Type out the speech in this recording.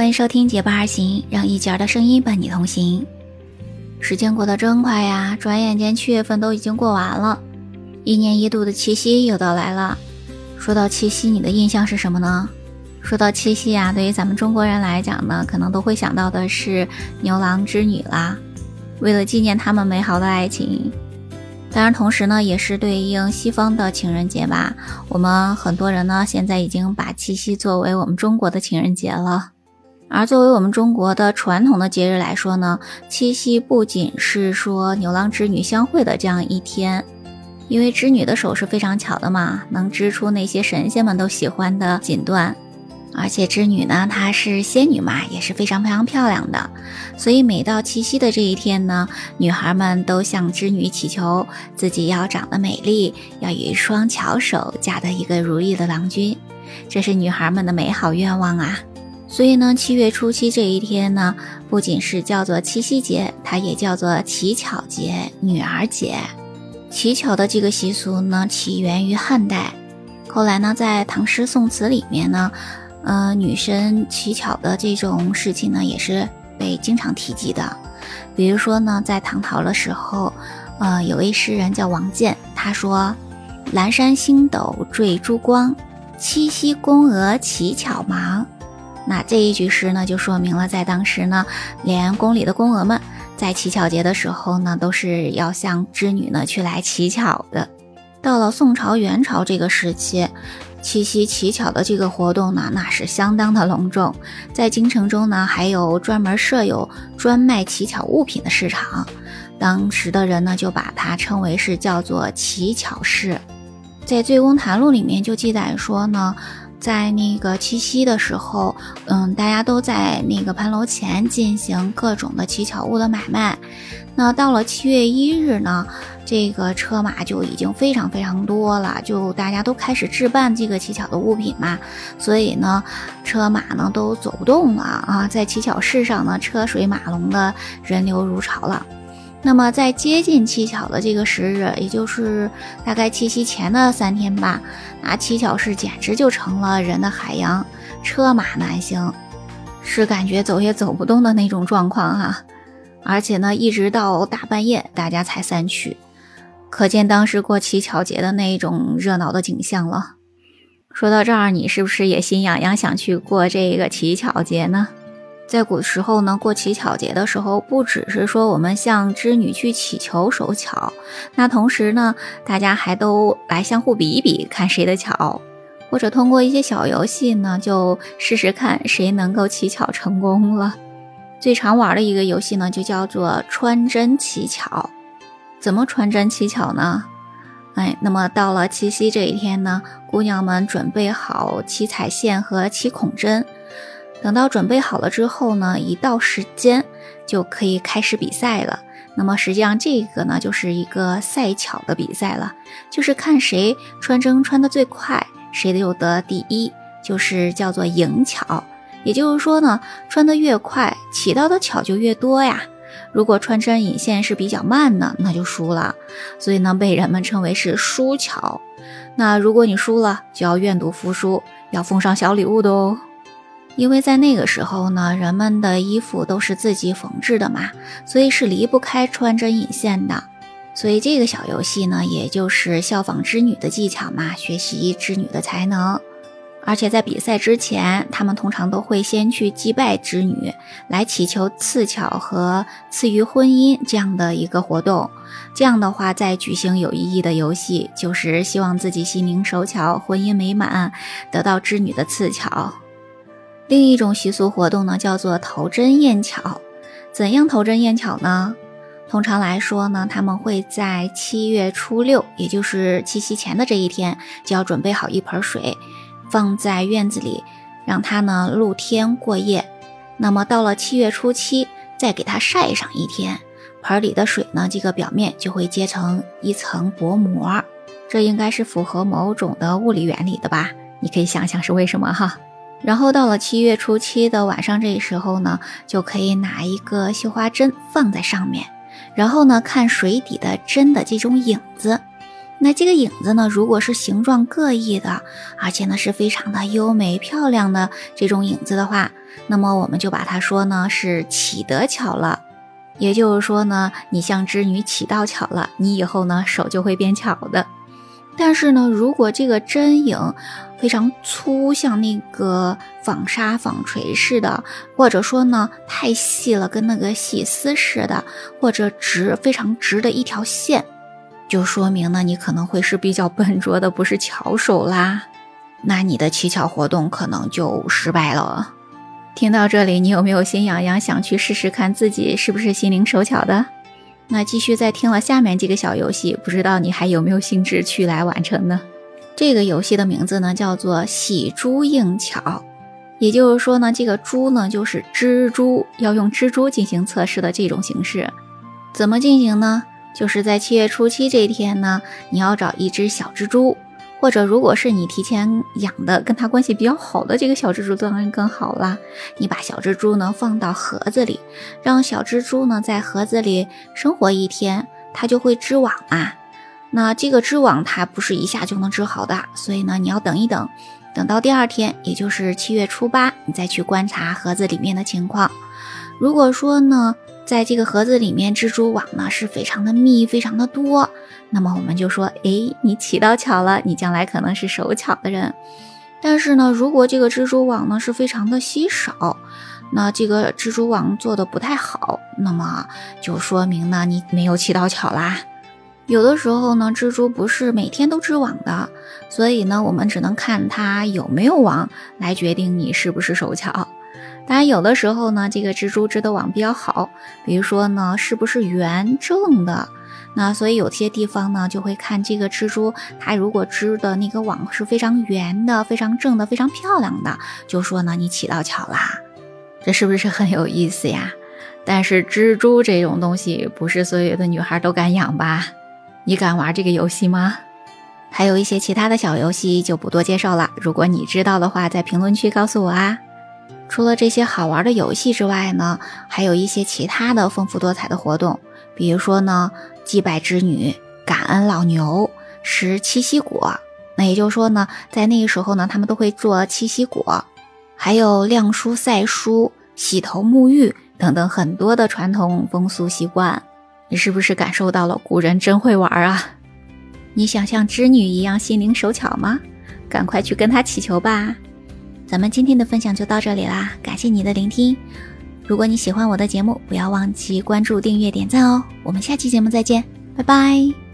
欢迎收听《结伴而行》，让一节儿的声音伴你同行。时间过得真快呀，转眼间七月份都已经过完了，一年一度的七夕又到来了。说到七夕，你的印象是什么呢？说到七夕呀，对于咱们中国人来讲呢，可能都会想到的是牛郎织女啦。为了纪念他们美好的爱情，当然同时呢，也是对应西方的情人节吧。我们很多人呢，现在已经把七夕作为我们中国的情人节了。而作为我们中国的传统的节日来说呢，七夕不仅是说牛郎织女相会的这样一天，因为织女的手是非常巧的嘛，能织出那些神仙们都喜欢的锦缎。而且织女呢，她是仙女嘛，也是非常非常漂亮的。所以每到七夕的这一天呢，女孩们都向织女祈求自己要长得美丽，要有一双巧手，嫁得一个如意的郎君。这是女孩们的美好愿望啊。所以呢，七月初七这一天呢，不仅是叫做七夕节，它也叫做乞巧节、女儿节。乞巧的这个习俗呢，起源于汉代，后来呢，在唐诗宋词里面呢。呃，女生乞巧的这种事情呢，也是被经常提及的。比如说呢，在唐朝的时候，呃，有位诗人叫王建，他说：“阑珊星斗缀珠光，七夕宫娥乞巧忙。”那这一句诗呢，就说明了在当时呢，连宫里的宫娥们在乞巧节的时候呢，都是要向织女呢去来乞巧的。到了宋朝、元朝这个时期。七夕乞巧的这个活动呢，那是相当的隆重。在京城中呢，还有专门设有专卖乞巧物品的市场。当时的人呢，就把它称为是叫做乞巧市。在《醉翁谈录》里面就记载说呢，在那个七夕的时候，嗯，大家都在那个牌楼前进行各种的乞巧物的买卖。那到了七月一日呢？这个车马就已经非常非常多了，就大家都开始置办这个乞巧的物品嘛，所以呢，车马呢都走不动了啊，在乞巧市上呢，车水马龙的人流如潮了。那么在接近乞巧的这个时日，也就是大概七夕前的三天吧，那乞巧市简直就成了人的海洋，车马难行，是感觉走也走不动的那种状况哈。而且呢，一直到大半夜，大家才散去。可见当时过乞巧节的那一种热闹的景象了。说到这儿，你是不是也心痒痒想去过这个乞巧节呢？在古时候呢，过乞巧节的时候，不只是说我们向织女去乞求手巧，那同时呢，大家还都来相互比一比，看谁的巧，或者通过一些小游戏呢，就试试看谁能够乞巧成功了。最常玩的一个游戏呢，就叫做穿针乞巧。怎么穿针乞巧呢？哎，那么到了七夕这一天呢，姑娘们准备好七彩线和七孔针。等到准备好了之后呢，一到时间就可以开始比赛了。那么实际上这个呢，就是一个赛巧的比赛了，就是看谁穿针穿的最快，谁就得第一，就是叫做赢巧。也就是说呢，穿的越快，起到的巧就越多呀。如果穿针引线是比较慢的，那就输了，所以呢，被人们称为是输巧。那如果你输了，就要愿赌服输，要奉上小礼物的哦。因为在那个时候呢，人们的衣服都是自己缝制的嘛，所以是离不开穿针引线的。所以这个小游戏呢，也就是效仿织女的技巧嘛，学习织女的才能。而且在比赛之前，他们通常都会先去祭拜织女，来祈求赐巧和赐予婚姻这样的一个活动。这样的话，再举行有意义的游戏，就是希望自己心灵手巧，婚姻美满，得到织女的赐巧。另一种习俗活动呢，叫做投针验巧。怎样投针验巧呢？通常来说呢，他们会在七月初六，也就是七夕前的这一天，就要准备好一盆水。放在院子里，让它呢露天过夜。那么到了七月初七，再给它晒上一天，盆里的水呢，这个表面就会结成一层薄膜。这应该是符合某种的物理原理的吧？你可以想想是为什么哈。然后到了七月初七的晚上，这时候呢，就可以拿一个绣花针放在上面，然后呢看水底的针的这种影子。那这个影子呢，如果是形状各异的，而且呢是非常的优美漂亮的这种影子的话，那么我们就把它说呢是起得巧了。也就是说呢，你像织女起到巧了，你以后呢手就会变巧的。但是呢，如果这个针影非常粗，像那个纺纱纺锤似的，或者说呢太细了，跟那个细丝似的，或者直非常直的一条线。就说明呢，你可能会是比较笨拙的，不是巧手啦。那你的乞巧活动可能就失败了。听到这里，你有没有心痒痒，想去试试看自己是不是心灵手巧的？那继续再听了下面几个小游戏，不知道你还有没有兴致去来完成呢？这个游戏的名字呢叫做喜珠应巧，也就是说呢，这个珠呢就是蜘蛛，要用蜘蛛进行测试的这种形式。怎么进行呢？就是在七月初七这一天呢，你要找一只小蜘蛛，或者如果是你提前养的，跟它关系比较好的这个小蜘蛛，当然更好啦。你把小蜘蛛呢放到盒子里，让小蜘蛛呢在盒子里生活一天，它就会织网嘛。那这个织网它不是一下就能织好的，所以呢你要等一等，等到第二天，也就是七月初八，你再去观察盒子里面的情况。如果说呢，在这个盒子里面，蜘蛛网呢是非常的密，非常的多。那么我们就说，哎，你起到巧了，你将来可能是手巧的人。但是呢，如果这个蜘蛛网呢是非常的稀少，那这个蜘蛛网做的不太好，那么就说明呢你没有起到巧啦。有的时候呢，蜘蛛不是每天都织网的，所以呢，我们只能看它有没有网来决定你是不是手巧。当然，有的时候呢，这个蜘蛛织的网比较好，比如说呢，是不是圆正的？那所以有些地方呢，就会看这个蜘蛛，它如果织的那个网是非常圆的、非常正的、非常漂亮的，就说呢，你起到巧啦。这是不是很有意思呀？但是蜘蛛这种东西，不是所有的女孩都敢养吧？你敢玩这个游戏吗？还有一些其他的小游戏就不多介绍了。如果你知道的话，在评论区告诉我啊。除了这些好玩的游戏之外呢，还有一些其他的丰富多彩的活动，比如说呢，祭拜织女、感恩老牛、食七夕果。那也就是说呢，在那个时候呢，他们都会做七夕果，还有晾书、晒书、洗头、沐浴等等很多的传统风俗习惯。你是不是感受到了古人真会玩啊？你想像织女一样心灵手巧吗？赶快去跟她祈求吧！咱们今天的分享就到这里啦，感谢你的聆听。如果你喜欢我的节目，不要忘记关注、订阅、点赞哦。我们下期节目再见，拜拜。